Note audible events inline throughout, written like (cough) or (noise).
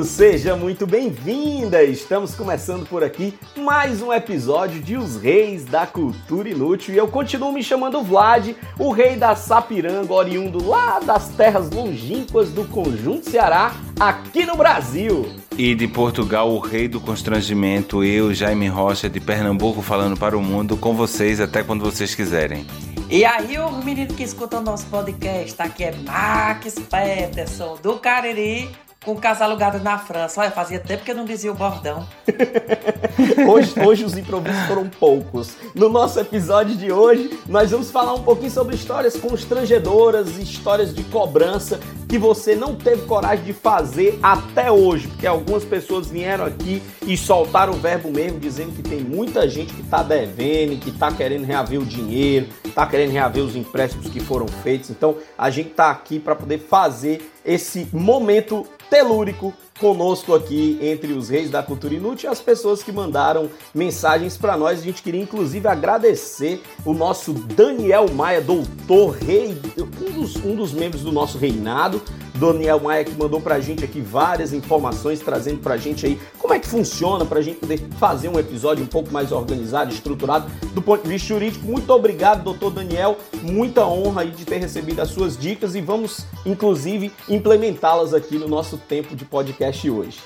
Bem-vindo, seja muito bem-vinda! Estamos começando por aqui mais um episódio de Os Reis da Cultura Inútil e eu continuo me chamando Vlad, o rei da Sapiranga, oriundo lá das terras longínquas do Conjunto Ceará, aqui no Brasil. E de Portugal, o rei do constrangimento, eu, Jaime Rocha, de Pernambuco, falando para o mundo, com vocês até quando vocês quiserem. E aí, o menino que escuta o nosso podcast, aqui é Max Peterson, do Cariri, com casa alugada na França. Olha, fazia tempo que eu não dizia o bordão. (laughs) Hoje, hoje os improvisos foram poucos. No nosso episódio de hoje, nós vamos falar um pouquinho sobre histórias constrangedoras, histórias de cobrança que você não teve coragem de fazer até hoje, porque algumas pessoas vieram aqui e soltaram o verbo mesmo, dizendo que tem muita gente que está devendo, que está querendo reaver o dinheiro, está querendo reaver os empréstimos que foram feitos. Então, a gente está aqui para poder fazer esse momento telúrico conosco aqui entre os reis da cultura inútil e as pessoas que mandaram mensagens para nós. A gente queria inclusive agradecer o nosso Daniel Maia, doutor rei, um dos, um dos membros do nosso reinado. Daniel Maia que mandou pra gente aqui várias informações, trazendo pra gente aí como é que funciona, pra gente poder fazer um episódio um pouco mais organizado, estruturado do ponto de vista jurídico. Muito obrigado, doutor Daniel. Muita honra aí de ter recebido as suas dicas e vamos, inclusive, implementá-las aqui no nosso tempo de podcast hoje.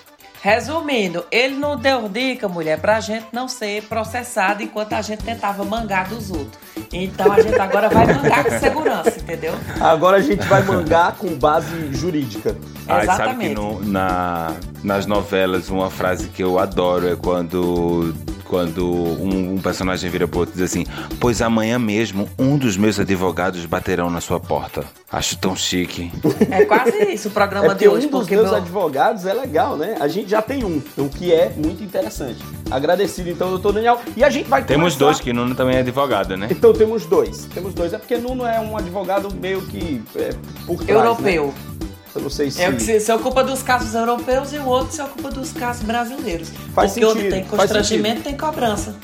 Resumindo, ele não deu dica, mulher, pra gente não ser processado enquanto a gente tentava mangar dos outros. Então a gente agora vai mangar com segurança, entendeu? Agora a gente vai mangar com base jurídica. Ai, sabe que Exatamente. no- na, nas novelas uma frase que eu adoro é quando, quando um, um personagem vira pro outro e diz assim: Pois amanhã mesmo um dos meus advogados baterão na sua porta. Acho tão chique. É quase isso o É programa porque de hoje, um dos porque meus meu... advogados é legal, né? A gente já tem um, o que é muito interessante. Agradecido então, doutor Daniel. E a gente vai Temos começar- dois, que Nuno também é advogado, né? Então temos dois. Temos dois. É porque Nuno é um advogado meio que é, por trás, europeu. Né? Eu não sei se... É o que se, se ocupa dos casos europeus e o outro se ocupa dos casos brasileiros. Faz Porque onde sentido, tem faz constrangimento tem cobrança.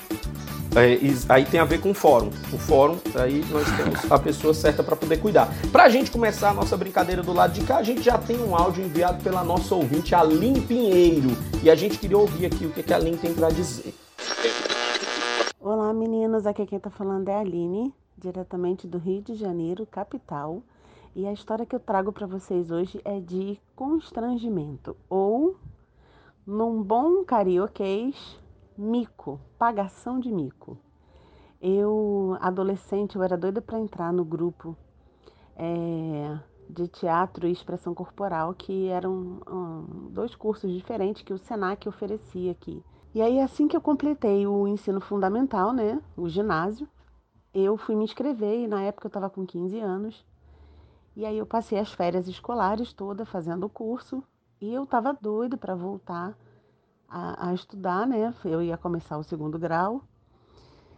É, aí tem a ver com o fórum. O fórum, aí nós temos a pessoa certa para poder cuidar. Pra gente começar a nossa brincadeira do lado de cá, a gente já tem um áudio enviado pela nossa ouvinte, a Lin Pinheiro. E a gente queria ouvir aqui o que, que a Lin tem para dizer. Olá meninas, aqui quem tá falando é a Aline, diretamente do Rio de Janeiro, capital. E a história que eu trago para vocês hoje é de constrangimento, ou, num bom carioquês, mico, pagação de mico. Eu, adolescente, eu era doida para entrar no grupo é, de teatro e expressão corporal, que eram hum, dois cursos diferentes que o Senac oferecia aqui. E aí, assim que eu completei o ensino fundamental, né, o ginásio, eu fui me inscrever e na época eu estava com 15 anos. E aí eu passei as férias escolares toda fazendo o curso e eu estava doida para voltar a, a estudar, né? Eu ia começar o segundo grau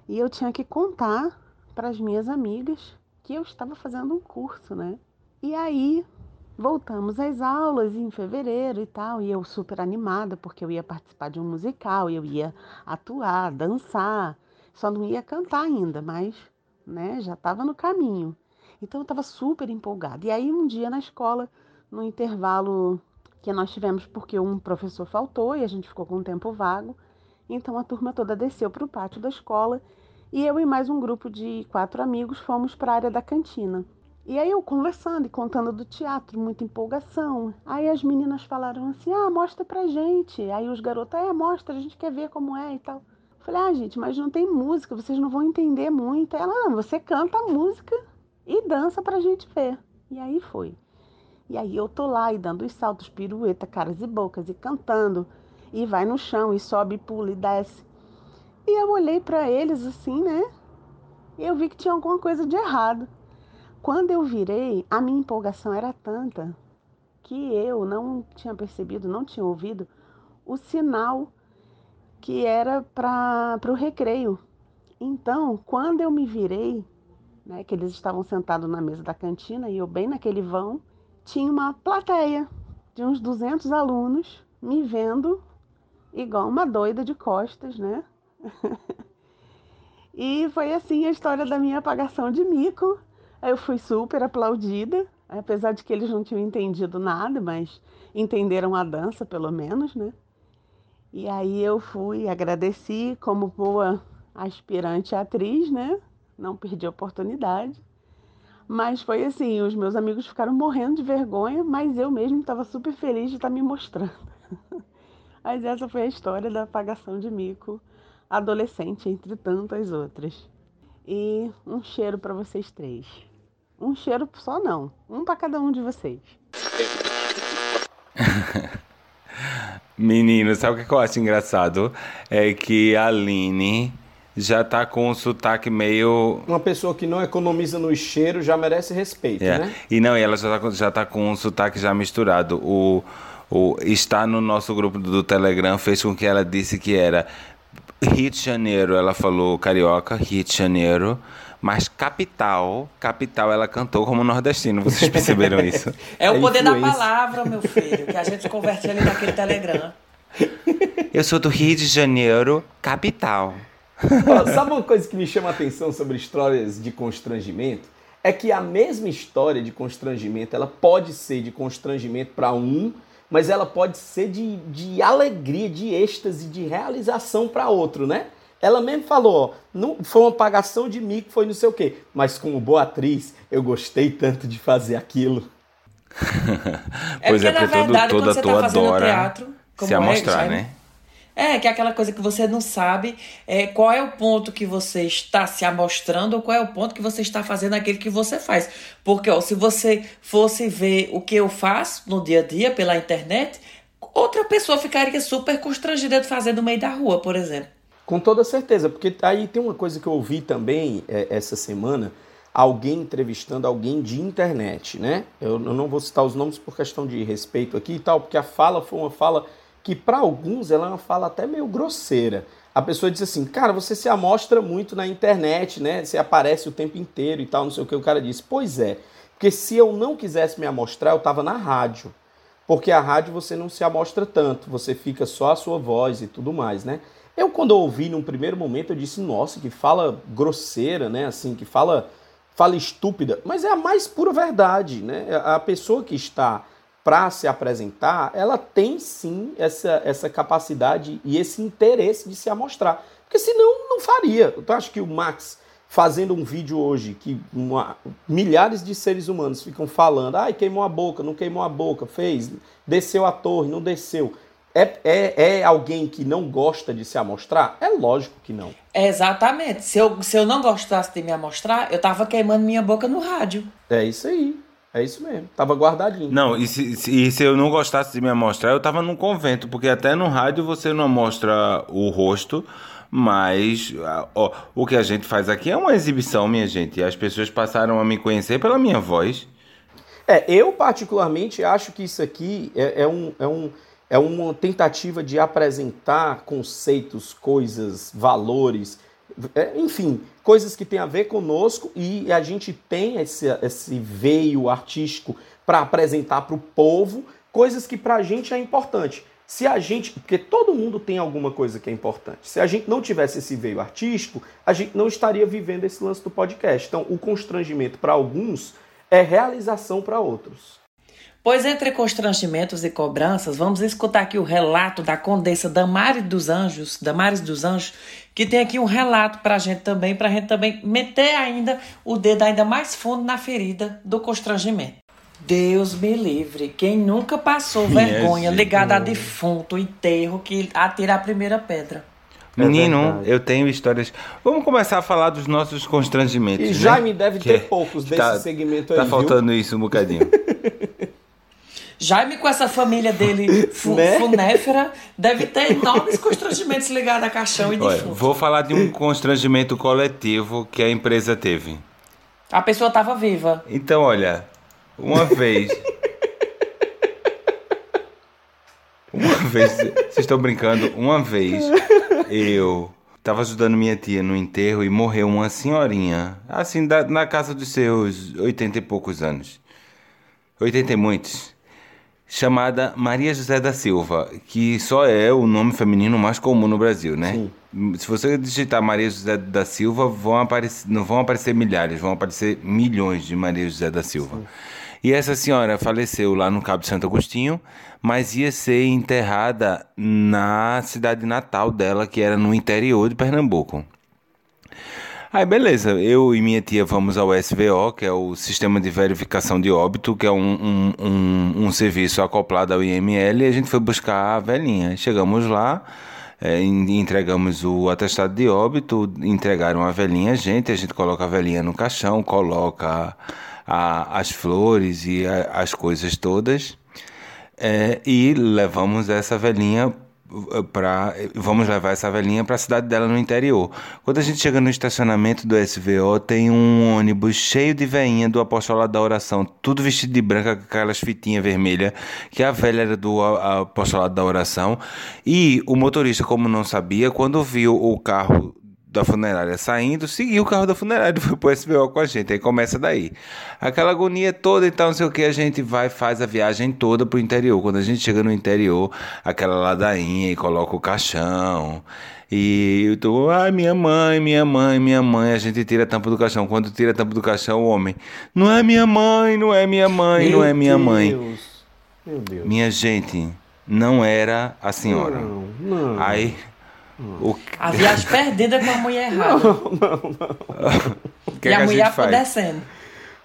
e eu tinha que contar para as minhas amigas que eu estava fazendo um curso, né? E aí voltamos às aulas em fevereiro e tal, e eu super animada porque eu ia participar de um musical, eu ia atuar, dançar, só não ia cantar ainda, mas, né, já estava no caminho. Então eu estava super empolgada. E aí um dia na escola, no intervalo que nós tivemos porque um professor faltou e a gente ficou com um tempo vago, então a turma toda desceu para o pátio da escola e eu e mais um grupo de quatro amigos fomos para a área da cantina. E aí eu conversando e contando do teatro, muita empolgação. Aí as meninas falaram assim: "Ah, mostra pra gente". Aí os garotos: "É, mostra, a gente quer ver como é" e tal. Eu falei: "Ah, gente, mas não tem música, vocês não vão entender muito". Ela: "Não, você canta a música e dança pra gente ver". E aí foi. E aí eu tô lá e dando os saltos, pirueta, caras e bocas e cantando. E vai no chão e sobe, pula e desce. E eu olhei pra eles assim, né? eu vi que tinha alguma coisa de errado. Quando eu virei, a minha empolgação era tanta que eu não tinha percebido, não tinha ouvido o sinal que era para o recreio. Então, quando eu me virei, né, que eles estavam sentados na mesa da cantina e eu bem naquele vão, tinha uma plateia de uns 200 alunos me vendo igual uma doida de costas, né? (laughs) e foi assim a história da minha apagação de mico. Eu fui super aplaudida, apesar de que eles não tinham entendido nada, mas entenderam a dança pelo menos, né? E aí eu fui, agradeci como boa aspirante atriz, né? Não perdi a oportunidade. Mas foi assim, os meus amigos ficaram morrendo de vergonha, mas eu mesmo estava super feliz de estar tá me mostrando. (laughs) mas essa foi a história da apagação de mico adolescente, entre tantas outras. E um cheiro para vocês três. Um cheiro só não, um para cada um de vocês. (laughs) Menino, sabe o que eu acho engraçado? É que a Aline já tá com um sotaque meio. Uma pessoa que não economiza no cheiro já merece respeito, é. né? E não, e ela já tá, já tá com um sotaque já misturado. O, o estar no nosso grupo do Telegram fez com que ela disse que era Rio de Janeiro, ela falou carioca, Rio de Janeiro. Mas capital, capital, ela cantou como nordestino. Vocês (laughs) perceberam isso? É o poder da palavra, meu filho, que a gente converte ali naquele Telegram. Eu sou do Rio de Janeiro, capital. Sabe uma coisa que me chama a atenção sobre histórias de constrangimento? É que a mesma história de constrangimento, ela pode ser de constrangimento para um, mas ela pode ser de, de alegria, de êxtase, de realização para outro, né? Ela mesmo falou, ó, não, foi uma pagação de mico, foi não sei o quê. Mas como boa atriz, eu gostei tanto de fazer aquilo. (laughs) pois é, porque, é, porque verdade, todo, toda tá adora teatro, se amostrar, é, né? É, que é aquela coisa que você não sabe é, qual é o ponto que você está se amostrando ou qual é o ponto que você está fazendo aquele que você faz. Porque ó, se você fosse ver o que eu faço no dia a dia pela internet, outra pessoa ficaria super constrangida de fazer no meio da rua, por exemplo. Com toda certeza, porque aí tem uma coisa que eu ouvi também é, essa semana, alguém entrevistando alguém de internet, né? Eu, eu, não vou citar os nomes por questão de respeito aqui e tal, porque a fala foi uma fala que para alguns ela é uma fala até meio grosseira. A pessoa diz assim, cara, você se amostra muito na internet, né? Você aparece o tempo inteiro e tal, não sei o que. O cara disse, pois é, porque se eu não quisesse me amostrar, eu estava na rádio. Porque a rádio você não se amostra tanto, você fica só a sua voz e tudo mais, né? Eu, quando ouvi num primeiro momento, eu disse, nossa, que fala grosseira, né? Assim, que fala, fala estúpida. Mas é a mais pura verdade, né? A pessoa que está para se apresentar, ela tem sim essa, essa capacidade e esse interesse de se amostrar. Porque senão não faria. Eu acho que o Max fazendo um vídeo hoje que uma, milhares de seres humanos ficam falando, ai, queimou a boca, não queimou a boca, fez, desceu a torre, não desceu. É, é, é alguém que não gosta de se amostrar? É lógico que não. Exatamente. Se eu, se eu não gostasse de me amostrar, eu tava queimando minha boca no rádio. É isso aí. É isso mesmo. Tava guardadinho. Não, e se, se, e se eu não gostasse de me amostrar, eu tava num convento, porque até no rádio você não mostra o rosto, mas ó, o que a gente faz aqui é uma exibição, minha gente. E as pessoas passaram a me conhecer pela minha voz. É, eu particularmente acho que isso aqui é, é um. É um é uma tentativa de apresentar conceitos, coisas, valores, enfim, coisas que têm a ver conosco e a gente tem esse, esse veio artístico para apresentar para o povo coisas que para a gente é importante. Se a gente, porque todo mundo tem alguma coisa que é importante. Se a gente não tivesse esse veio artístico, a gente não estaria vivendo esse lance do podcast. Então, o constrangimento para alguns é realização para outros. Pois entre constrangimentos e cobranças, vamos escutar aqui o relato da Condessa Damares dos Anjos, Damares dos Anjos, que tem aqui um relato para a gente também, para a gente também meter ainda o dedo ainda mais fundo na ferida do constrangimento. Deus me livre, quem nunca passou vergonha ligada a defunto, enterro, que atira a primeira pedra. Menino, é eu tenho histórias. Vamos começar a falar dos nossos constrangimentos. E né? Jaime deve ter que poucos desse tá, segmento tá aí. Tá faltando viu? isso um bocadinho. (laughs) Jaime, com essa família dele fu Né? funéfera, deve ter enormes constrangimentos ligados a caixão e Olha, defunto. vou falar de um constrangimento coletivo que a empresa teve. A pessoa tava viva. Então, olha, uma vez. Uma vez. Vocês estão brincando? Uma vez eu tava ajudando minha tia no enterro e morreu uma senhorinha, assim, da- na casa dos seus 80 e poucos anos. 80 e muitos. Chamada Maria José da Silva, que só é o nome feminino mais comum no Brasil, né? Se você digitar Maria José da Silva, vão aparecer, não vão aparecer milhares, vão aparecer milhões de Maria José da Silva. E essa senhora faleceu lá no Cabo de Santo Agostinho, mas ia ser enterrada na cidade natal dela, que era no interior de Pernambuco. Aí beleza, eu e minha tia vamos ao SVO, que é o Sistema de Verificação de Óbito, que é um, um, um, um serviço acoplado ao IML, e a gente foi buscar a velhinha. Chegamos lá, é, en- entregamos o atestado de óbito, entregaram a velhinha a gente, a gente coloca a velhinha no caixão, coloca a- as flores e a- as coisas todas. É, e levamos essa velhinha para vamos levar essa velhinha para a cidade dela no interior. Quando a gente chega no estacionamento do SVO, tem um ônibus cheio de veinha do apostolado da oração, tudo vestido de branca com aquelas fitinhas vermelhas, que a velha era do apostolado da oração, e o motorista, como não sabia, quando viu o carro da funerária saindo, seguiu o carro da funerária e (laughs) foi pro SBO com a gente. Aí começa daí. Aquela agonia toda e tal, não sei o que, a gente vai faz a viagem toda pro interior. Quando a gente chega no interior, aquela ladainha e coloca o caixão. E eu tô, ai, minha mãe, minha mãe, minha mãe. A gente tira a tampa do caixão. Quando tira a tampa do caixão, o homem, não é minha mãe, não é minha mãe, não é minha mãe. Deus. Meu Deus. Minha gente, não era a senhora. Não, não. Aí, o, A viagem perdida com a mulher errada. o que, e é que a a mulher apodrecendo.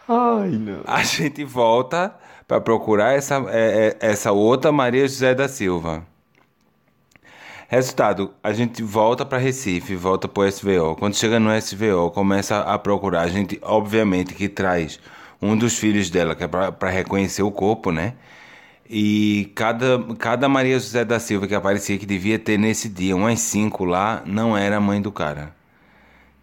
Ai, não. A gente volta para procurar essa, é, é, essa outra Maria José da Silva. Resultado, a gente volta para Recife, volta para o SVO. Quando chega no SVO, começa a procurar. A gente, obviamente, que traz um dos filhos dela, que é para reconhecer o corpo, né? E cada, cada Maria José da Silva que aparecia, que devia ter nesse dia umas cinco lá, não era a mãe do cara.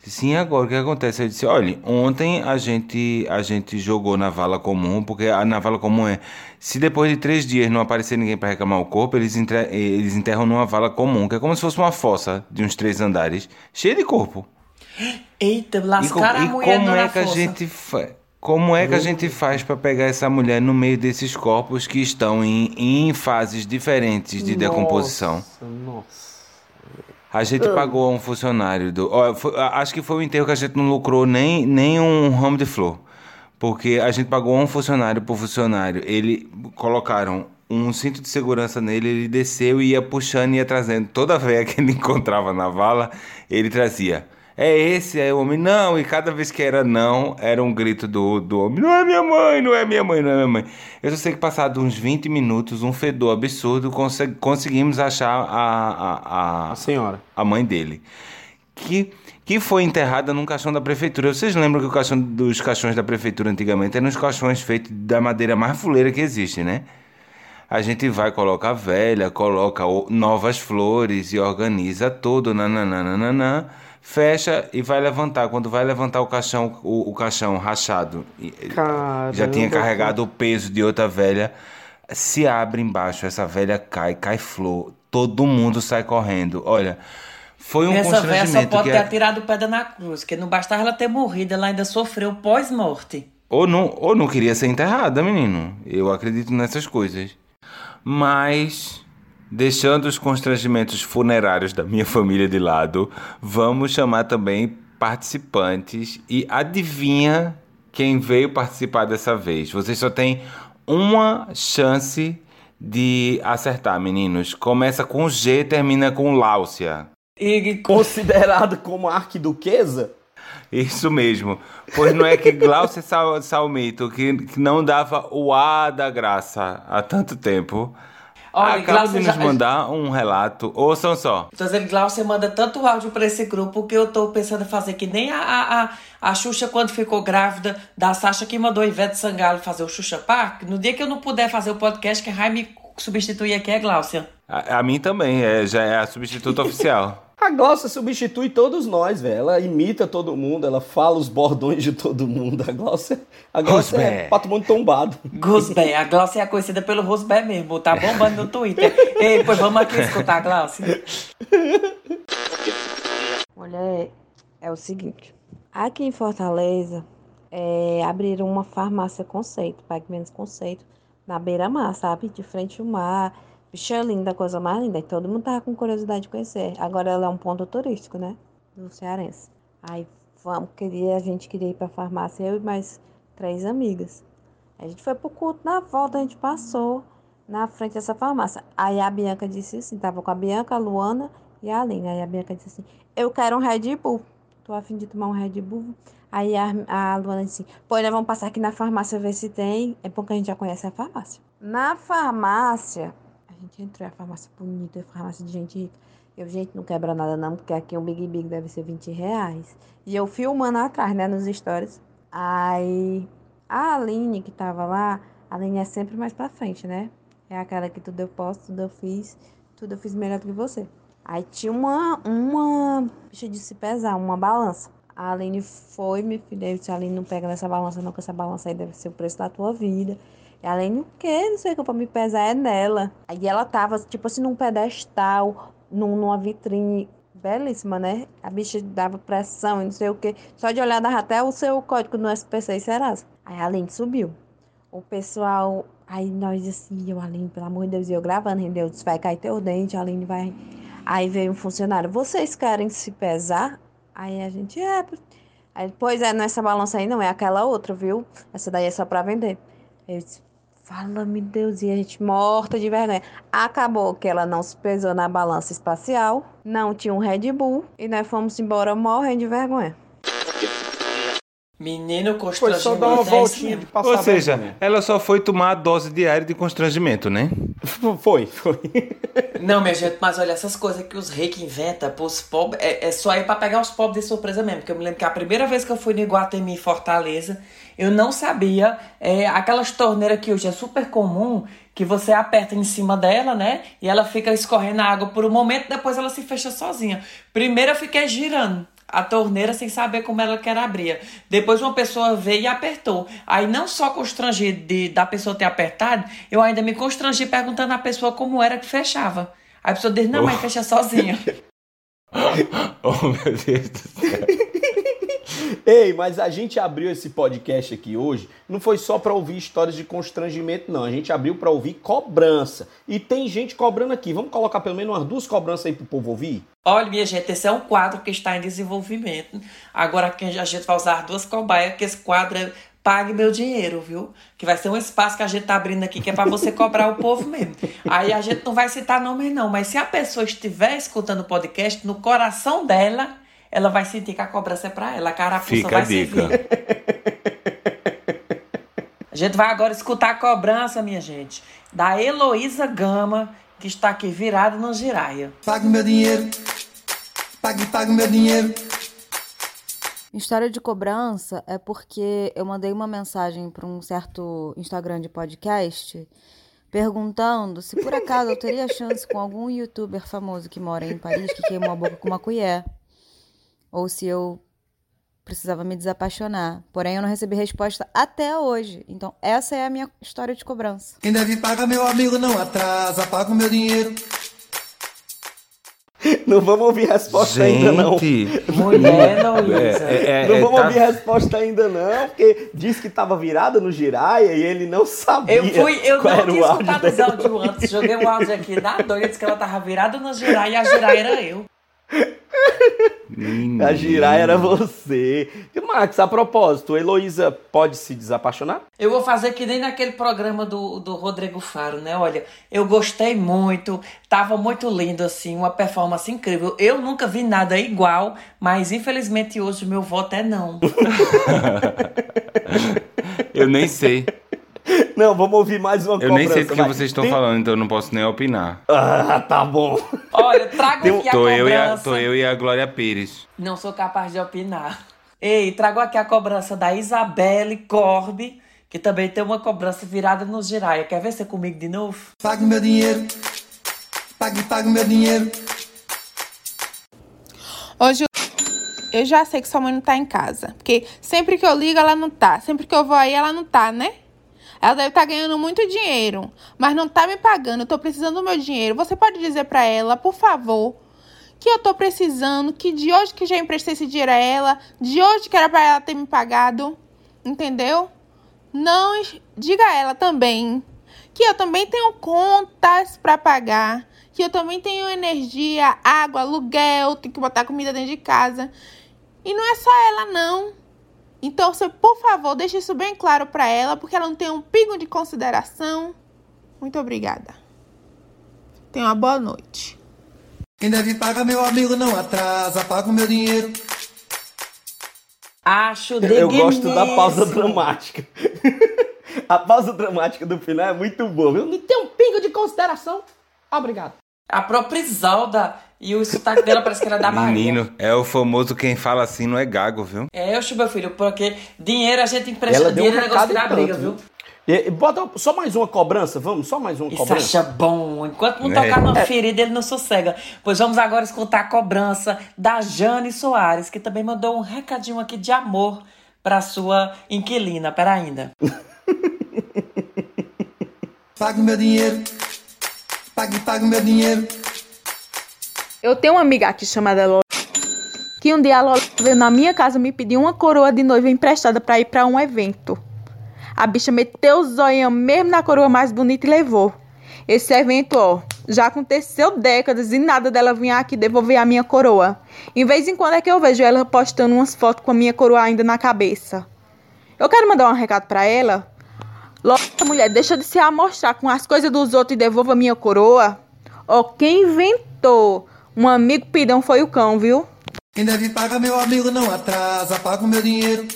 Sim, agora o que acontece? Eu disse, olha, ontem a gente, a gente jogou na vala comum, porque a na vala comum é, se depois de três dias não aparecer ninguém para reclamar o corpo, eles, entre, eles enterram numa vala comum, que é como se fosse uma fossa de uns três andares, cheia de corpo. Eita, E, lascaram a e mulher como na é que a força. gente como é que a gente faz para pegar essa mulher no meio desses corpos que estão em, em fases diferentes de decomposição? Nossa, nossa. A gente pagou a um funcionário do. ó, foi- acho que foi um enterro que a gente não lucrou nem, nem um ramo de flor. Porque a gente pagou a um funcionário por funcionário. Ele colocaram um cinto de segurança nele, ele desceu e ia puxando e ia trazendo. Toda vez (laughs) que ele encontrava na vala, ele trazia. É esse, é o homem. Não, e cada vez que era não, era um grito do, do homem. Não é minha mãe, não é minha mãe, não é minha mãe. Eu só sei que passado uns 20 minutos, um fedor absurdo, conse- conseguimos achar a, a, a, A senhora. a mãe dele, que, que foi enterrada num caixão da prefeitura. Vocês lembram que o caixão dos caixões da prefeitura antigamente eram os caixões feitos da madeira mais fuleira que existe, né? A gente vai, coloca a velha, coloca novas flores e organiza tudo, nananana, fecha e vai levantar. Quando vai levantar o caixão, o, o caixão rachado, e- já tinha Caramba. carregado o peso de outra velha, se abre embaixo, essa velha cai, cai flor, todo mundo sai correndo. Olha, foi um Essa velha só constrangimento pode que ter é- atirado pedra na cruz, que não bastava ela ter morrido, ela ainda sofreu pós-morte. Ou não, ou não queria ser enterrada, menino. Eu acredito nessas coisas. Mas, deixando os constrangimentos funerários da minha (laughs) família de lado, vamos chamar também participantes. E adivinha quem veio participar dessa vez? Vocês só têm uma chance de acertar, meninos. Começa com G, termina com Láucia. E Considerado como arquiduquesa? Isso mesmo. Pois não é que Glaucia Sal Salmito, que, que não dava o A da graça há tanto tempo. Olha, Glaucia de nos já- mandar um relato. Ouçam só. Tô dizendo, Glaucia manda tanto áudio pra esse grupo que eu tô pensando em fazer que nem a, a, a, a Xuxa quando ficou grávida da Sasha que mandou a Ivete Sangalo fazer o Xuxa Park. No dia que eu não puder fazer o podcast, quem vai me substituir aqui é Glaucia. A, a mim também, é, já é a substituta oficial. (laughs) A Glaucia substitui todos nós, velho. Ela imita todo mundo, ela fala os bordões de todo mundo. A Glaucia, a Glaucia é patrimônio tombado. Gosbé, a Glaucia é conhecida pelo Rosbé mesmo, tá bombando no Twitter. (laughs) Ei, pois vamos aqui escutar a Glaucia. Olha, é, é o seguinte. Aqui em Fortaleza, é, abriram uma farmácia conceito, Pague Menos Conceito, na beira-mar, sabe? De frente ao mar. Bicha linda, coisa mais linda. E todo mundo tava com curiosidade de conhecer. Agora ela é um ponto turístico, né? Do cearense. Aí vamos, queria, a gente queria ir pra farmácia, eu e mais três amigas. A gente foi pro culto, na volta a gente passou na frente dessa farmácia. Aí a Bianca disse assim, tava com a Bianca, a Luana e a Aline. Aí a Bianca disse assim, eu quero um Red Bull. Tô a fim de tomar um Red Bull. Aí a, a Luana disse, pô, nós vamos passar aqui na farmácia ver se tem. É porque a gente já conhece a farmácia. Na farmácia, a gente entrou, a farmácia bonita, a farmácia de gente rica. Eu, gente, não quebra nada não, porque aqui um Big Big deve ser 20 reais. E eu filmando atrás, né, nos stories. Aí a Aline que tava lá, a Aline é sempre mais pra frente, né? É aquela que tudo eu posso, tudo eu fiz, tudo eu fiz melhor do que você. Aí tinha uma, uma, bicha de se pesar, uma balança. A Aline foi, me filha, eu disse, Aline, não pega nessa balança não, que essa balança aí deve ser o preço da tua vida. E a Aline, o quê? Não sei o que pra me pesar, é nela. Aí ela tava, tipo assim, num pedestal, num, numa vitrine belíssima, né? A bicha dava pressão e não sei o que. Só de olhar dava até o seu código no SPC e Serasa. Aí a Aline subiu. O pessoal, aí nós assim, eu, Aline, pelo amor de Deus, eu gravando, entendeu? Disse, vai cair teu dente, a Aline vai. Aí veio um funcionário, vocês querem se pesar? Aí a gente, é. Aí, pois é, nessa balança aí não, é aquela outra, viu? Essa daí é só pra vender. Eu disse, fala-me Deus, e a gente morta de vergonha. Acabou que ela não se pesou na balança espacial, não tinha um Red Bull, e nós fomos embora morrendo de vergonha. Menino Foi constrangimento. só dar uma é voltinha de passar Ou seja, vergonha. ela só foi tomar a dose diária de constrangimento, né? Foi, foi. (laughs) Não, minha gente, mas olha, essas coisas que os ricos inventam pros pobres, é, é só ir pra pegar os pobres de surpresa mesmo. Porque eu me lembro que a primeira vez que eu fui no Iguatemi Fortaleza, eu não sabia é, aquelas torneiras que hoje é super comum, que você aperta em cima dela, né? E ela fica escorrendo a água por um momento, depois ela se fecha sozinha. Primeiro eu fiquei girando a torneira sem saber como ela quer abrir. Depois uma pessoa veio e apertou. Aí não só constrangi de, da pessoa ter apertado, eu ainda me constrangi perguntando à pessoa como era que fechava. Aí a pessoa disse, não, mas fecha sozinha. (laughs) Oh, meu Deus do céu. Ei, mas a gente abriu esse podcast aqui hoje, não foi só pra ouvir histórias de constrangimento, não. A gente abriu pra ouvir cobrança. E tem gente cobrando aqui. Vamos colocar pelo menos umas duas cobranças aí pro povo ouvir? Olha, minha gente, esse é um quadro que está em desenvolvimento. Agora que a gente vai usar duas cobaias, que esse quadro é Pague Meu Dinheiro, viu? Que vai ser um espaço que a gente tá abrindo aqui, que é para você cobrar o povo mesmo. Aí a gente não vai citar nomes, não, mas se a pessoa estiver escutando o podcast, no coração dela, ela vai sentir que a cobrança é para ela, a carapuça Fica a vai dica. servir. A gente vai agora escutar a cobrança, minha gente, da Heloísa Gama, que está aqui virada no giraia. Pague meu dinheiro. Pague, pague meu dinheiro. História de cobrança é porque eu mandei uma mensagem para um certo Instagram de podcast perguntando se por acaso eu teria chance com algum youtuber famoso que mora em Paris que queimou a boca com uma colher. Ou se eu precisava me desapaixonar. Porém, eu não recebi resposta até hoje. Então, essa é a minha história de cobrança. Quem deve pagar, meu amigo, não atrasa. Paga o meu dinheiro. (laughs) Não vamos ouvir resposta ainda, não. Gente, Mulher, Heloísa. (laughs) é, é, não é, vamos tá- ouvir resposta ainda, não, porque disse que tava virada no giraia e ele não sabia. Eu fui, eu qual não áudio escutado os dela. áudios antes, joguei o áudio aqui na doida, disse que ela tava virada no girar e a girar era eu. Menino. A giraia era você. E, Max, a propósito, Heloísa pode se desapaixonar? Eu vou fazer que nem naquele programa do, do Rodrigo Faro, né? Olha, eu gostei muito, tava muito lindo, assim, uma performance incrível. Eu nunca vi nada igual, mas infelizmente hoje o meu voto é não. (laughs) Eu nem sei. Não, vamos ouvir mais uma Eu cobrança. nem sei do que vai. vocês estão Tem- falando, então eu não posso nem opinar. Ah, tá bom. Olha, trago aqui a Tô eu, e a, cobrança. tô eu e a Glória Pires. Não sou capaz de opinar. Ei, trago aqui a cobrança da Isabelle Corbe, que também tem uma cobrança virada no giraia. Quer ver você comigo de novo? Pague meu dinheiro. Pague, pague meu dinheiro. Hoje eu já sei que sua mãe não tá em casa. Porque sempre que eu ligo, ela não tá. Sempre que eu vou aí, ela não tá, né? Ela deve estar ganhando muito dinheiro, mas não tá me pagando. Eu tô precisando do meu dinheiro. Você pode dizer pra ela, por favor, que eu tô precisando, que de hoje que já emprestei esse dinheiro a ela, de hoje que era pra ela ter me pagado, entendeu? Não diga a ela também que eu também tenho contas pra pagar, que eu também tenho energia, água, aluguel, tenho que botar comida dentro de casa. E não é só ela não. Então, você, por favor, deixe isso bem claro pra ela, porque ela não tem um pingo de consideração. Muito obrigada. Tenha uma boa noite. Quem deve pagar, meu amigo, não atrasa. Paga o meu dinheiro. Acho Eu gosto da pausa dramática. (laughs) A pausa dramática do final é muito boa. viu? Não tem um pingo de consideração. Obrigado. A própria Isolda e o sotaque dela parece que era da Bahia. Menino, é o famoso quem fala assim não é gago, viu? É, eu meu filho, porque dinheiro a gente empresta, Ela deu um dinheiro é negócio e briga, viu? E- e bota só mais uma cobrança, vamos? Só mais uma Isso cobrança. acha bom. Enquanto não É. tocar numa ferida, ele não sossega. Pois vamos agora escutar a cobrança da Jane Soares, que também mandou um recadinho aqui de amor pra sua inquilina. Pera ainda. (laughs) Pague meu dinheiro. Pague, pague meu dinheiro. Eu tenho uma amiga aqui chamada Lola, que um dia a Lola veio na minha casa me pedir uma coroa de noiva emprestada pra ir pra um evento. A bicha meteu o zoião mesmo na coroa mais bonita e levou. Esse evento, ó, já aconteceu décadas e nada dela vir aqui devolver a minha coroa. Em vez em quando é que eu vejo ela postando umas fotos com a minha coroa ainda na cabeça. Eu quero mandar um recado pra ela. Logo, mulher, deixa de se amostrar com as coisas dos outros e devolva a minha coroa. Ó, quem inventou um amigo pidão foi o cão, viu? Quem deve pagar, meu amigo, não atrasa. Paga o meu dinheiro.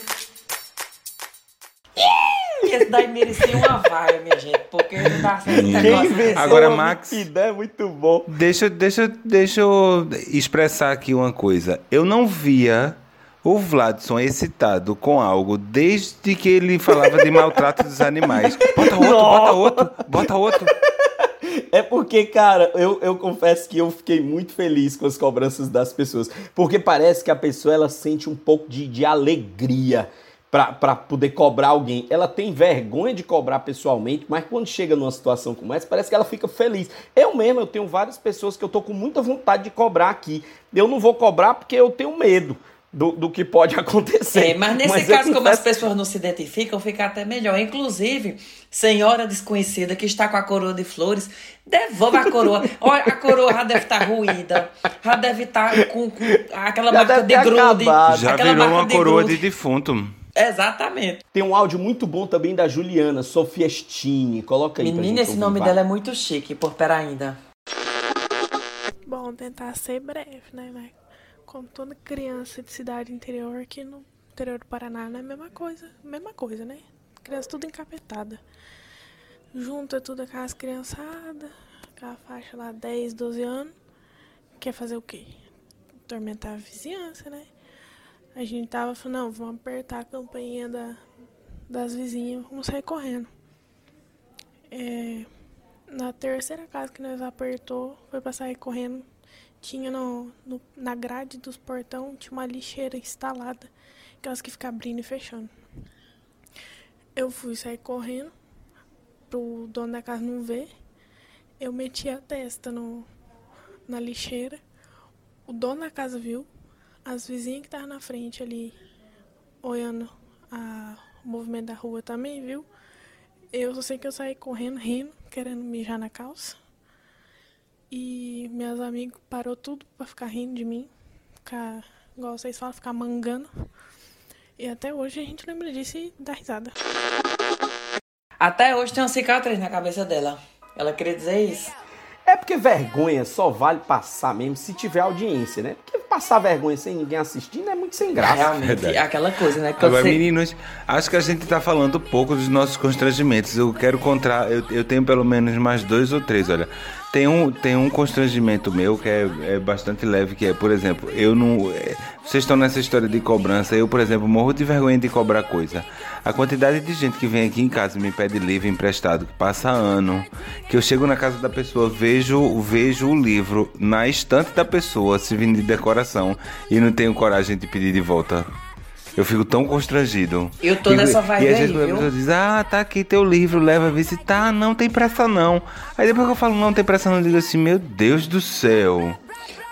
E esse daí merecia uma vaia, minha gente, porque não tá sendo negócio. Agora, uma Max- mentira, É muito bom. Deixa, deixa, deixa eu expressar aqui uma coisa. Eu não via o Vladson excitado com algo desde que ele falava de maltrato dos animais. Bota outro, bota outro, bota outro. É porque, cara, eu, eu confesso que eu fiquei muito feliz com as cobranças das pessoas. Porque parece que a pessoa ela sente um pouco de, de alegria pra poder cobrar alguém. Ela tem vergonha de cobrar pessoalmente, mas quando chega numa situação como essa, parece que ela fica feliz. Eu mesmo, eu tenho várias pessoas que eu tô com muita vontade de cobrar aqui. Eu não vou cobrar porque eu tenho medo do, do que pode (laughs) acontecer. É, mas nesse eu caso, como as pessoas não se identificam, fica até melhor. Inclusive, senhora desconhecida que está com a coroa de flores, devolva a coroa. (laughs) Olha, a coroa já deve estar ruída, já deve estar com, com aquela Já marca de grude. acabado. Já aquela virou uma coroa grude. de defunto. Exatamente. Tem um áudio muito bom também da Juliana, Sofiestini. Coloca aí pra Menina, gente esse ouvir, nome vai. dela é muito chique, por pera ainda. Bom, tentar ser breve, né, mas como toda criança de cidade interior aqui no interior do Paraná, não é a mesma coisa, mesma coisa, né? Criança tudo encapetada. Junta tudo aquelas criançadas, aquela faixa lá, 10, 12 anos, quer fazer o quê? Tormentar a vizinhança, né? A gente tava falando, não, vamos apertar a campainha da, das vizinhas, vamos sair correndo. É, na terceira casa que nós apertou, foi pra sair correndo. Tinha no, no- na grade dos portão, tinha uma lixeira instalada, aquelas que ficam abrindo e fechando. Eu fui sair correndo, pro dono da casa não ver. Eu meti a testa no, na lixeira. O dono da casa viu. As vizinhas que estavam na frente ali, olhando a- o movimento da rua também, viu? Eu só sei que eu saí correndo, rindo, querendo mijar na calça. E meus amigos parou tudo pra ficar rindo de mim. Ficar, igual vocês falam, ficar mangando. E até hoje a gente lembra disso e dá risada. Até hoje tem uma cicatriz na cabeça dela. Ela queria dizer isso. É porque vergonha só vale passar mesmo se tiver audiência, né? Porque passar vergonha sem ninguém assistindo é muito sem graça. Realmente, Verdade. é aquela coisa, né? Que Agora, você- meninos, acho que a gente tá falando pouco dos nossos constrangimentos. Eu quero contar, eu, eu tenho pelo menos mais dois ou três, olha. Tem um, tem um constrangimento meu que é, é bastante leve, que é, por exemplo, eu não. é, vocês estão nessa história de cobrança, eu, por exemplo, morro de vergonha de cobrar coisa. A quantidade de gente que vem aqui em casa e me pede livro emprestado, que passa ano, que eu chego na casa da pessoa, vejo, vejo o livro na estante da pessoa, se vindo de decoração, e não tenho coragem de pedir de volta. Eu fico tão constrangido. Eu tô E- nessa vibe E às aí, vezes a pessoa diz, ah, tá aqui teu livro, leva, se tá, não tem pressa não. Aí depois que eu falo, não tem pressa não, eu digo assim, meu Deus do céu.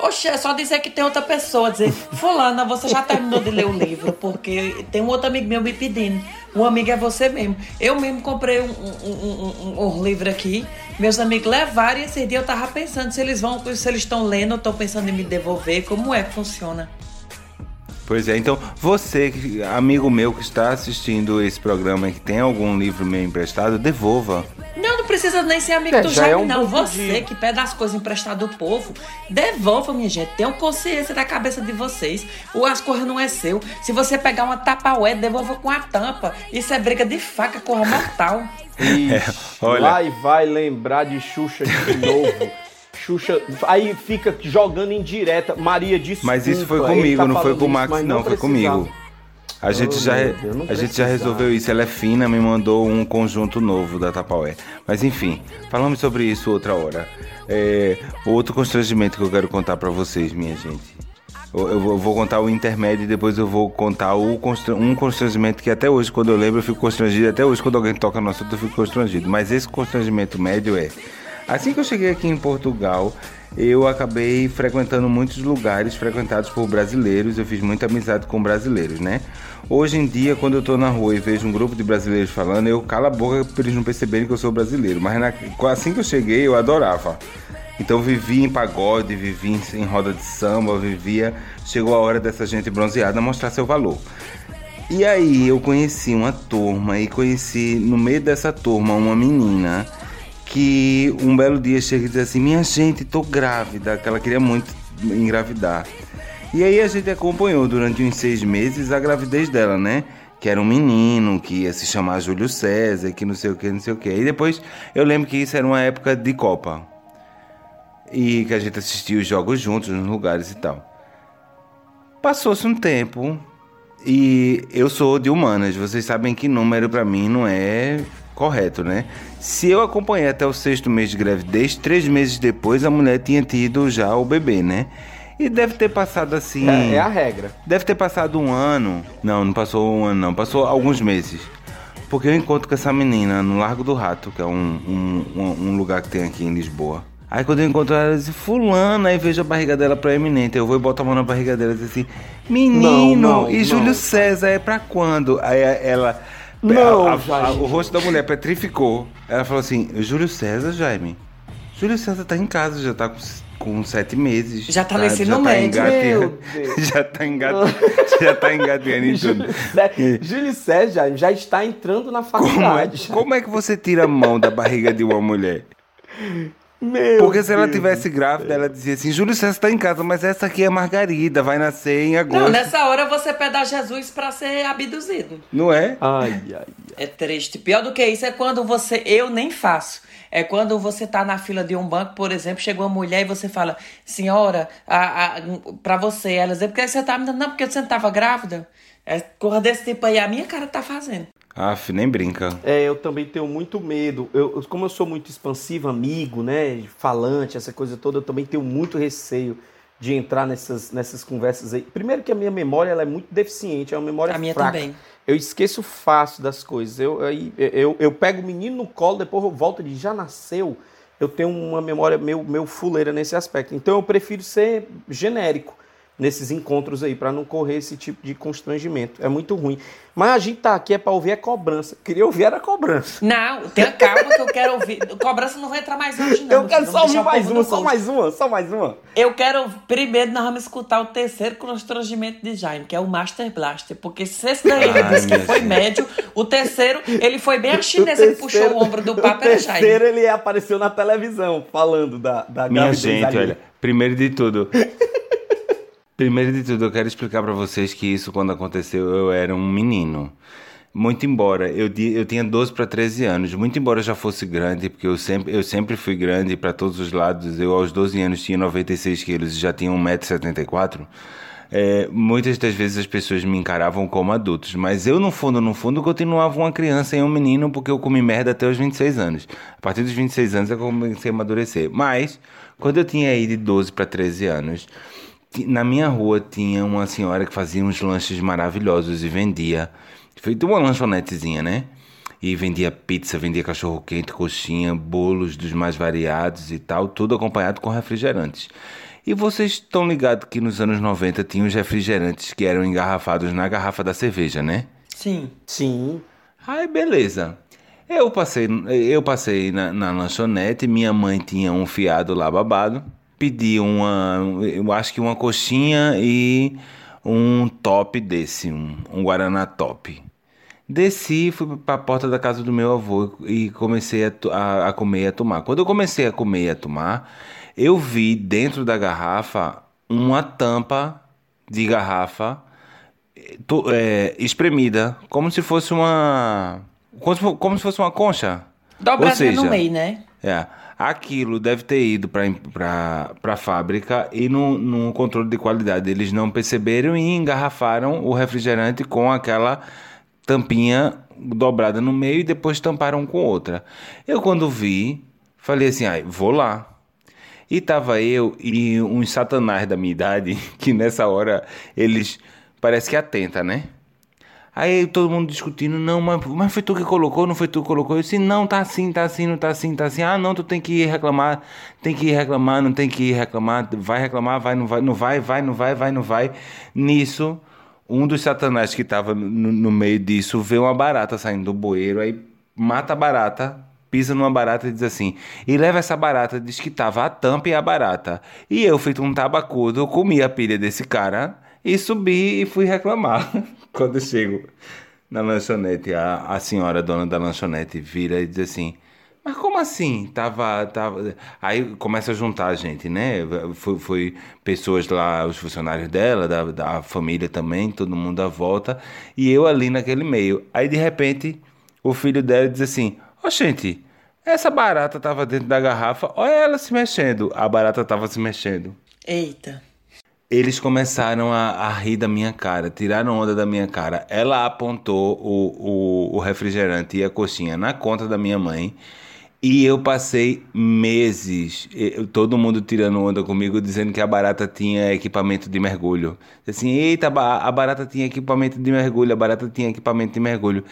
Oxe, é só dizer que tem outra pessoa, dizer, fulana, você já terminou de ler o livro, porque tem um outro amigo meu me pedindo. Um amigo é você mesmo. Eu mesmo comprei um, um, um, um- livro aqui, meus amigos levaram e esse dia eu tava pensando se eles vão, se eles estão lendo ou estão pensando em me devolver, como é que funciona. Pois é, então você, amigo meu que está assistindo esse programa e que tem algum livro meu emprestado, devolva. Não, não precisa nem ser amigo É, do já Jaime, é um não. Você pedido. que pede as coisas emprestadas do povo, devolva, minha gente. Tenham consciência da cabeça de vocês. O as coisas não é seu. Se você pegar uma tapaué, devolva com a tampa. Isso é briga de faca, corra mortal. Ixi, olha. Vai, vai lembrar de Xuxa de novo. Xuxa, aí fica jogando em direta. Maria, desculpa. Mas isso foi ele comigo, tá não foi com o Max, mas não, foi comigo. A gente, Oh, já, Deus, não a gente já resolveu isso. Ela é fina, me mandou um conjunto novo da Tapaué. Mas enfim, falamos sobre isso outra hora. É, outro constrangimento que eu quero contar pra vocês, minha gente. Eu, eu vou- eu vou contar o intermédio e depois eu vou contar o constra- um constrangimento que até hoje, quando eu lembro, eu fico constrangido. Até hoje, quando alguém toca no assunto, eu fico constrangido. Mas esse constrangimento médio é. Assim que eu cheguei aqui em Portugal, eu acabei frequentando muitos lugares frequentados por brasileiros. Eu fiz muita amizade com brasileiros, né? Hoje em dia, quando eu tô na rua e vejo um grupo de brasileiros falando, eu calo a boca pra eles não perceberem que eu sou brasileiro. Mas na- assim que eu cheguei, eu adorava. Então vivi em pagode, vivi em, em roda de samba, vivia. Chegou a hora dessa gente bronzeada mostrar seu valor. E aí eu conheci uma turma e conheci no meio dessa turma uma menina que um belo dia chega e diz assim: Minha gente, tô grávida, que ela queria muito engravidar. E aí a gente acompanhou durante uns seis meses a gravidez dela, né? Que era um menino, que ia se chamar Júlio César, que não sei o que, não sei o que. E depois eu lembro que isso era uma época de Copa. E que a gente assistia os jogos juntos nos lugares e tal. Passou-se um tempo e eu sou de humanas. Vocês sabem que número pra mim não é correto, né? Se eu acompanhei até o sexto mês de gravidez, três meses depois a mulher tinha tido já o bebê, né? E deve ter passado assim. É, é a regra. Deve ter passado um ano. Não, não passou um ano, não. Passou alguns meses. Porque eu encontro com essa menina no Largo do Rato, que é um, um, um- lugar que tem aqui em Lisboa. Aí quando eu encontro ela, eu digo, fulana, aí vejo a barriga dela proeminente. Eu vou e boto a mão na barriga dela e digo assim, menino, Não, não, e Júlio não. César é pra quando? Aí ela... Não, a- a- a- o rosto da mulher petrificou. Ela falou assim, Júlio César, Jaime? Júlio César tá em casa, já tá com, com sete meses. Já tá no ensino já médio. Tá Meu engateando, (laughs) já tá engateando, já tá engateando em (laughs) tudo. Júlio César, Júlio César já, já está entrando na Como é, faculdade. como é que você tira a mão da barriga de uma mulher? Meu Porque se ela Deus tivesse grávida, ela dizia assim: Júlio César tá em casa, mas essa aqui é Margarida, vai nascer em agosto. Não, nessa hora você pede a Jesus pra ser abduzido. Não é? Ai, ai. É triste. Pior do que isso é quando você. Eu nem faço. É quando você tá na fila de um banco, por exemplo, chegou uma mulher e você fala, senhora, a, a, pra você, ela diz, por que você tá me dando? Não, porque você não tava grávida. É corra desse tipo aí, a minha cara tá fazendo. Aff, nem brinca. É, eu também tenho muito medo. Eu, eu- como eu sou muito expansivo, amigo, né? Falante, essa coisa toda, eu também tenho muito receio de entrar nessas, nessas conversas aí. Primeiro que a minha memória ela é muito deficiente, é uma memória A minha fraca. também. Eu esqueço fácil das coisas. Eu, aí, eu, eu pego o menino no colo, depois eu volto de já nasceu. Eu tenho uma memória meio, meio fuleira nesse aspecto. Então eu prefiro ser genérico nesses encontros aí, para não correr esse tipo de constrangimento. É muito ruim. Mas a gente tá aqui é para ouvir a cobrança. Queria ouvir era a cobrança. Não, tenha calma que eu quero ouvir. Cobrança não vai entrar mais hoje, não. Eu quero só ouvir o mais uma, só mais uma, só mais uma. Eu quero. Primeiro, nós vamos escutar o terceiro constrangimento de Jaime, que é o Master Blaster. Porque se esse daí ele disse que foi médio, o terceiro, ele foi bem a chinesa que puxou o ombro do papo, O era Jaime. terceiro ele apareceu na televisão falando da, da Minha gente, ali. olha, primeiro de tudo. Primeiro de tudo, eu quero explicar para vocês que isso, quando aconteceu, eu era um menino. Muito embora eu, eu tinha 12 para 13 anos, muito embora eu já fosse grande, porque eu sempre, eu sempre fui grande para todos os lados. Eu, aos 12 anos, tinha 96 quilos e já tinha 1,74m. É, muitas das vezes as pessoas me encaravam como adultos, mas eu, no fundo, no fundo, continuava uma criança e um menino porque eu comi merda até os 26 anos. A partir dos 26 anos eu comecei a amadurecer. Mas, quando eu tinha aí de 12 para 13 anos, na minha rua tinha uma senhora que fazia uns lanches maravilhosos e vendia. Feito uma lanchonetezinha, né? E vendia pizza, vendia cachorro quente, coxinha, bolos dos mais variados e tal, tudo acompanhado com refrigerantes. E vocês estão ligados que nos anos 90 tinha os refrigerantes que eram engarrafados na garrafa da cerveja, né? Sim. Sim. Ai, beleza. Eu passei, eu passei na, na lanchonete, minha mãe tinha um fiado lá babado, pedi uma, eu acho que uma coxinha e um top desse, um, um Guaraná top. Desci, fui para a porta da casa do meu avô e comecei a, a, a comer e a tomar. Quando eu comecei a comer e a tomar, eu vi dentro da garrafa uma tampa de garrafa é, espremida, como se fosse uma. Como se, fo- como se fosse uma concha. Seja, no meio, né? É, aquilo deve ter ido para a fábrica e no, no controle de qualidade eles não perceberam e engarrafaram o refrigerante com aquela tampinha dobrada no meio e depois tamparam com outra. Eu quando vi, falei assim, ai, vou lá. E tava eu e uns satanás da minha idade, (laughs) que nessa hora eles parece que atenta, né? Aí todo mundo discutindo, não, mas, mas foi tu que colocou, não foi tu que colocou? Eu disse, não, tá assim, tá assim, não tá assim, tá assim. Ah, não, tu tem que ir reclamar, tem que ir reclamar, não tem que ir reclamar, vai reclamar, vai, não vai, não vai, vai, não vai, vai, não vai. Nisso, um dos satanás que tava no, no meio disso vê uma barata saindo do bueiro, aí mata a barata, pisa numa barata e diz assim, e leva essa barata, diz que tava a tampa e a barata. E eu, feito um tabacudo, comi a pilha desse cara e subi e fui reclamar. (laughs) Quando chego na lanchonete, a, a senhora dona da lanchonete vira e diz assim, mas como assim? Tava, tava... Aí começa a juntar a gente, né? Foi, foi pessoas lá, os funcionários dela, da, da família também, todo mundo à volta, e eu ali naquele meio. Aí de repente, o filho dela diz assim: Ó, gente, essa barata tava dentro da garrafa, olha ela se mexendo. A barata tava se mexendo. Eita. Eles começaram a, a rir da minha cara, tiraram onda da minha cara. Ela apontou o, o, o refrigerante e a coxinha na conta da minha mãe. E eu passei meses, todo mundo tirando onda comigo, dizendo que a barata tinha equipamento de mergulho. Assim, eita, a barata tinha equipamento de mergulho, a barata tinha equipamento de mergulho.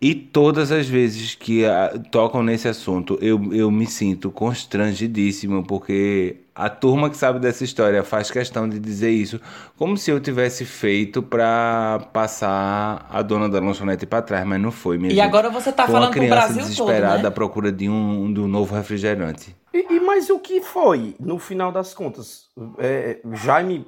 E todas as vezes que ah, tocam nesse assunto, eu, eu me sinto constrangidíssimo, porque a turma que sabe dessa história faz questão de dizer isso, como se eu tivesse feito pra passar a dona da lanchonete pra trás, mas não foi, minha E gente. agora você tá Foi falando pro criança Brasil todo, desesperada né? à procura de um, de um novo refrigerante. E, e mas o que foi, no final das contas? É, Jaime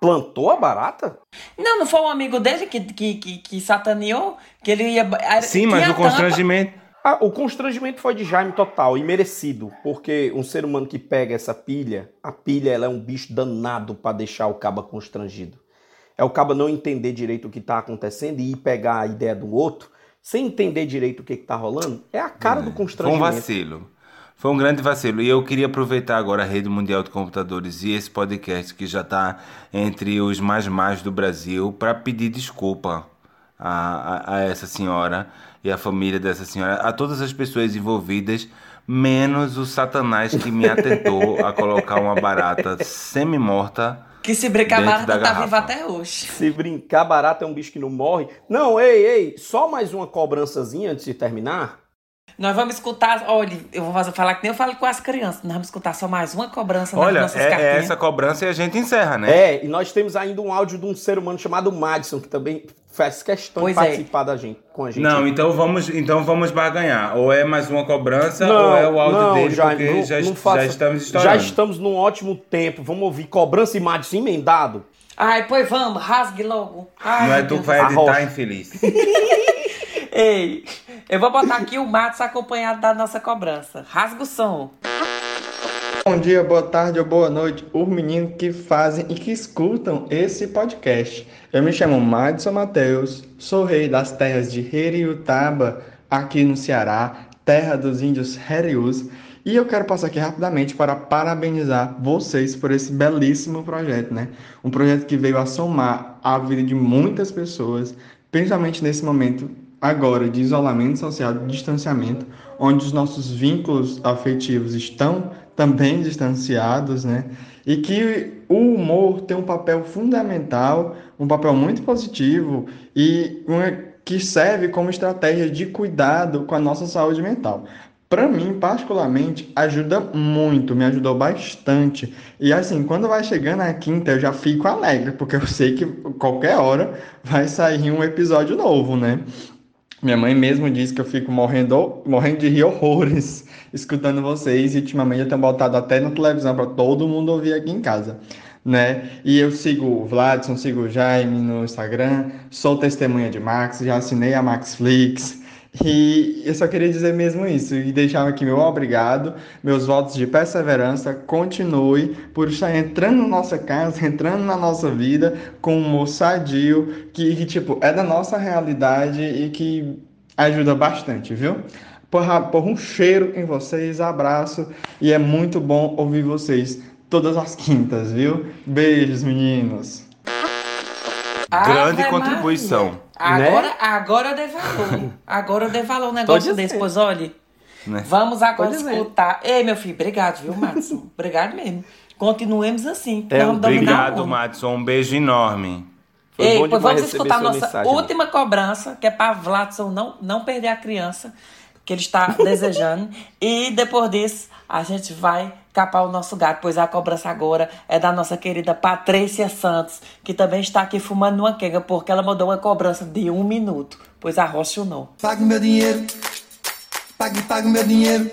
plantou a barata? Não, não foi um amigo dele que, que, que, que sataneou? Que ele ia. Sim, mas o constrangimento. Ah, o constrangimento foi de Jaime total e merecido, porque um ser humano que pega essa pilha, a pilha ela é um bicho danado pra deixar o caba constrangido. É o caba não entender direito o que tá acontecendo e ir pegar a ideia do outro, sem entender direito o que, que tá rolando, é a cara do Foi um constrangimento. vacilo. Foi um grande vacilo. E eu queria aproveitar agora a Rede Mundial de Computadores e esse podcast que já está entre os mais mais do Brasil para pedir desculpa a, a, a essa senhora e a família dessa senhora, a todas as pessoas envolvidas, menos o satanás que me atentou a colocar uma barata semi-morta Que se brincar, barata da tá garrafa. viva até hoje. Se brincar, barata é um bicho que não morre. Não, ei, ei, só mais uma cobrançazinha antes de terminar. Nós vamos escutar, olha, eu vou fazer, falar que nem eu falo com as crianças. Nós vamos escutar só mais uma cobrança nas Olha, nossas é, é cartinhas. essa cobrança e a gente encerra, né? É, e nós temos ainda um áudio de um ser humano chamado Madison, que também faz questão Pois de é. participar da gente, com a gente. Não, então vamos, então vamos barganhar. Ou é mais uma cobrança, Não, ou é o áudio não, dele, Jaime, porque não- já, não já estamos Já estourando. estamos num ótimo tempo. Vamos ouvir cobrança e Madison emendado. Ai, pois vamos, rasgue logo. Ai, Não é tu que vai editar, infeliz. (laughs) Ei, eu vou botar aqui o Matos acompanhado da nossa cobrança. Rasga o som. Bom dia, boa tarde ou boa noite, os meninos que fazem e que escutam esse podcast. Eu me chamo Madison Mateus, sou rei das terras de Heriutaba, aqui no Ceará, terra dos índios Herius, e eu quero passar aqui rapidamente para parabenizar vocês por esse belíssimo projeto, né? Um projeto que veio a somar a vida de muitas pessoas, principalmente nesse momento agora de isolamento social, de distanciamento, onde os nossos vínculos afetivos estão também distanciados, né? E que o humor tem um papel fundamental, um papel muito positivo e uma, que serve como estratégia de cuidado com a nossa saúde mental. Para mim, particularmente, ajuda muito, me ajudou bastante. E assim, quando vai chegando a quinta, eu já fico alegre, porque eu sei que qualquer hora vai sair um episódio novo, né? Minha mãe mesmo disse que eu fico morrendo, morrendo de rir horrores (laughs) escutando vocês. E ultimamente eu tenho botado até na televisão para todo mundo ouvir aqui em casa. Né? E eu sigo o Vladson, sigo o Jaime no Instagram, sou testemunha de Max, já assinei a Maxflix. E eu só queria dizer mesmo isso e deixar aqui meu obrigado, meus votos de perseverança. Continue por estar entrando na nossa casa, entrando na nossa vida com um humor sadio, que, que tipo, é da nossa realidade e que ajuda bastante, viu? Por, por um cheiro em vocês, abraço e é muito bom ouvir vocês todas as quintas, viu? Beijos, meninos. Grande Ave contribuição. Maria. Agora, agora eu dei valor. Agora eu dei valor um negócio desse. Pois olha, Né? vamos agora escutar. Ei, meu filho, obrigado, viu, Madison? (laughs) obrigado mesmo. Continuemos assim. É, obrigado. Madison. Um beijo enorme. Ei, pois vamos escutar a nossa última cobrança, que é para Vladson não, não perder a criança que ele está (laughs) desejando. E depois disso, a gente vai capar o nosso gato, pois a cobrança agora é da nossa querida Patrícia Santos, que também está aqui fumando uma quenga, porque ela mandou uma cobrança de um minuto, pois a Rocha não. Pague meu dinheiro. Pague, pague meu dinheiro.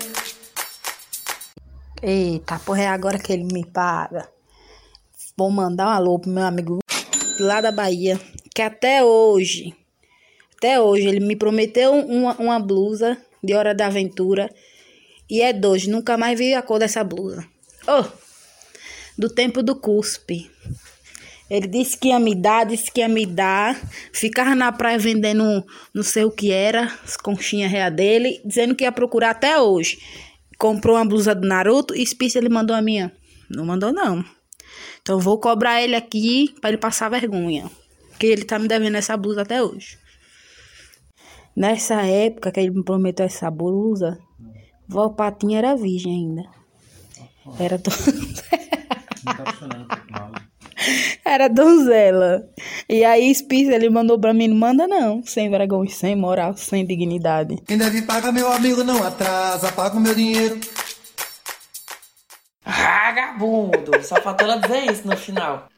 Eita, porra, é agora que ele me paga. Vou mandar um alô pro meu amigo lá da Bahia, que até hoje, até hoje, ele me prometeu uma, uma blusa de Hora da Aventura e é hoje, nunca mais vi a cor dessa blusa. Oh, do tempo do cuspe. Ele disse que ia me dar, disse que ia me dar. Ficava na praia vendendo não sei o que era, as conchinhas reais dele, dizendo que ia procurar até hoje. Comprou uma blusa do Naruto e Spice ele mandou a minha. Não mandou, não. Então vou cobrar ele aqui pra ele passar vergonha. Porque ele tá me devendo essa blusa até hoje. Nessa época que ele me prometeu essa blusa, vó Patinha era virgem ainda. Era do... Era donzela. E aí, Spice, ele mandou pra mim, não manda não. Sem vergonha, sem moral, sem dignidade. Quem deve pagar, meu amigo, não atrasa. Paga o meu dinheiro. Vagabundo! Só faltou ela dizer isso no final.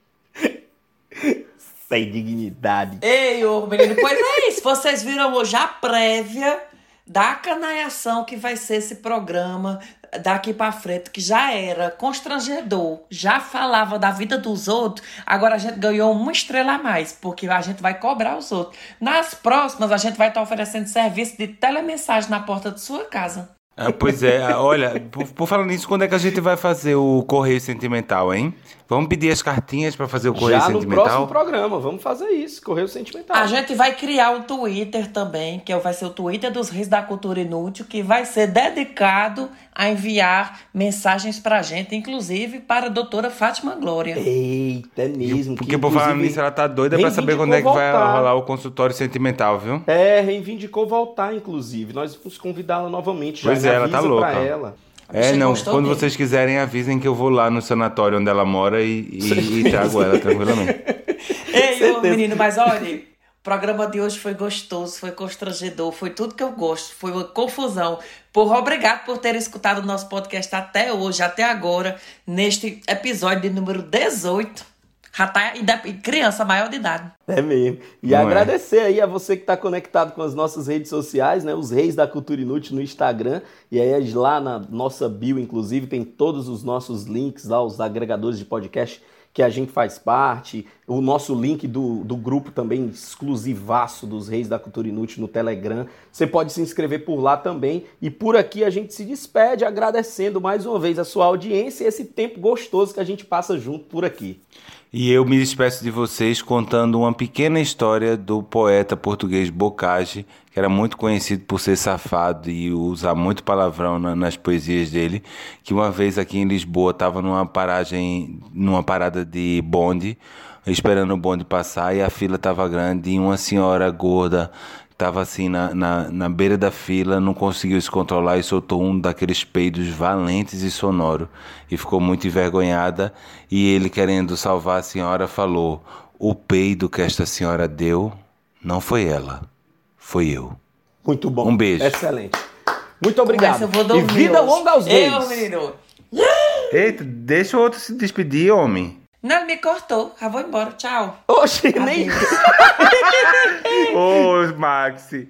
Sem dignidade. Ei, ô menino, pois é isso. Vocês viram hoje a prévia da canaiação que vai ser esse programa daqui pra frente, que já era constrangedor, já falava da vida dos outros, agora a gente ganhou uma estrela a mais, porque a gente vai cobrar os outros. Nas próximas, a gente vai estar oferecendo serviço de telemensagem na porta de sua casa. Ah, pois é, olha, por, por falar nisso, quando é que a gente vai fazer o Correio Sentimental, hein? Vamos pedir as cartinhas pra fazer o Correio Já no Sentimental? próximo programa, vamos fazer isso, Correio Sentimental. A gente vai criar um Twitter também, que vai ser o Twitter dos Reis da Cultura Inútil, que vai ser dedicado a enviar mensagens pra gente, inclusive para a doutora Fátima Glória. Eita, é mesmo. Porque por falar nisso, ela tá doida pra saber quando é que vai voltar. rolar o consultório sentimental, viu? É, reivindicou voltar, inclusive. Nós vamos convidá-la novamente. Pois já é, ela tá louca. Pra ela. É, não, quando dele. vocês quiserem, avisem que eu vou lá no sanatório onde ela mora e, e- e trago ela tranquilamente. (laughs) Ei, ô, menino, mas olha, o programa de hoje foi gostoso, foi constrangedor, foi tudo que eu gosto, foi uma confusão. Por obrigado por ter escutado o nosso podcast até hoje, até agora, neste episódio de número 18. Já tá criança maior de idade. É mesmo. E Não é? agradecer aí a você que está conectado com as nossas redes sociais, né? Os Reis da Cultura Inútil no Instagram. E aí lá na nossa bio, inclusive, tem todos os nossos links lá, os agregadores de podcast que a gente faz parte, o nosso link do, do grupo também exclusivaço dos Reis da Cultura Inútil no Telegram. Você pode se inscrever por lá também. E por aqui a gente se despede agradecendo mais uma vez a sua audiência e esse tempo gostoso que a gente passa junto por aqui. E eu me despeço de vocês contando uma pequena história do poeta português Bocage, que era muito conhecido por ser safado e usar muito palavrão na, nas poesias dele, que uma vez aqui em Lisboa estava numa paragem, numa parada de bonde, esperando o bonde passar e a fila estava grande e uma senhora gorda estava assim na, na, na, beira da fila, não conseguiu se controlar e soltou um daqueles peidos valentes e sonoro. E ficou muito envergonhada. E ele, querendo salvar a senhora, falou: O peido que esta senhora deu não foi ela, foi eu. Muito bom. Um beijo. Excelente. Muito obrigado. eu vou dormir e vida hoje. longa aos Eu, reis. menino. Eita, deixa o outro se despedir, homem. Não, ele me cortou. Já vou embora. Tchau. Oxe, nem. (laughs) Ô, Maxi.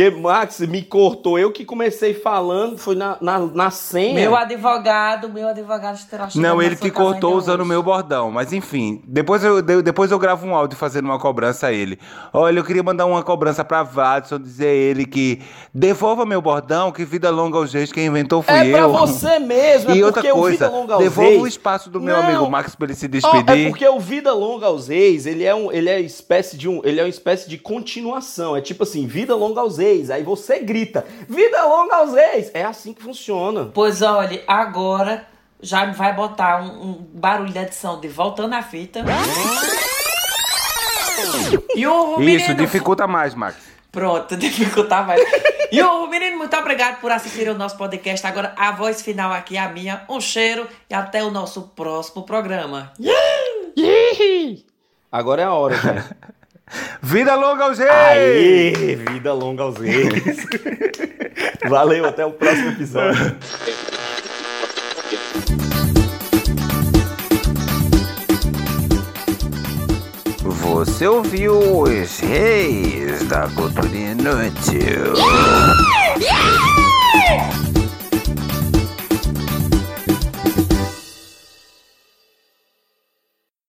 Que Max me cortou. Eu que comecei falando, foi na, na, na senha. Meu advogado, meu advogado terá Não, ele que cortou usando o meu bordão. Mas enfim, depois eu, de- depois eu gravo um áudio fazendo uma cobrança a ele. Olha, eu queria mandar uma cobrança pra Vadson, dizer a ele que devolva meu bordão, que vida longa aos reis, quem inventou fui É eu. pra você mesmo, é E outra porque o Vida coisa, Longa aos devolva Reis- o espaço do meu Não. amigo Max pra ele se despedir. é porque o Vida Longa aos Reis, ele é um, ele é espécie de um, ele é uma espécie de continuação. É tipo assim, Vida Longa aos Reis. Aí você grita, Vida Longa aos Reis. É assim que funciona. Pois olha, agora já vai botar um, um barulho de edição de voltando à fita. E o Isso, menino... dificulta mais, Max. Pronto, (laughs) dificultar mais. E o menino, muito obrigado por assistir o nosso podcast. Agora, a voz final aqui é a minha. Um cheiro e até o nosso próximo programa. Agora é a hora, gente. (laughs) Vida longa aos reis! Aê, vida longa aos (laughs) reis. Valeu, até o próximo episódio. Você ouviu os reis da cultura inútil. Yeah!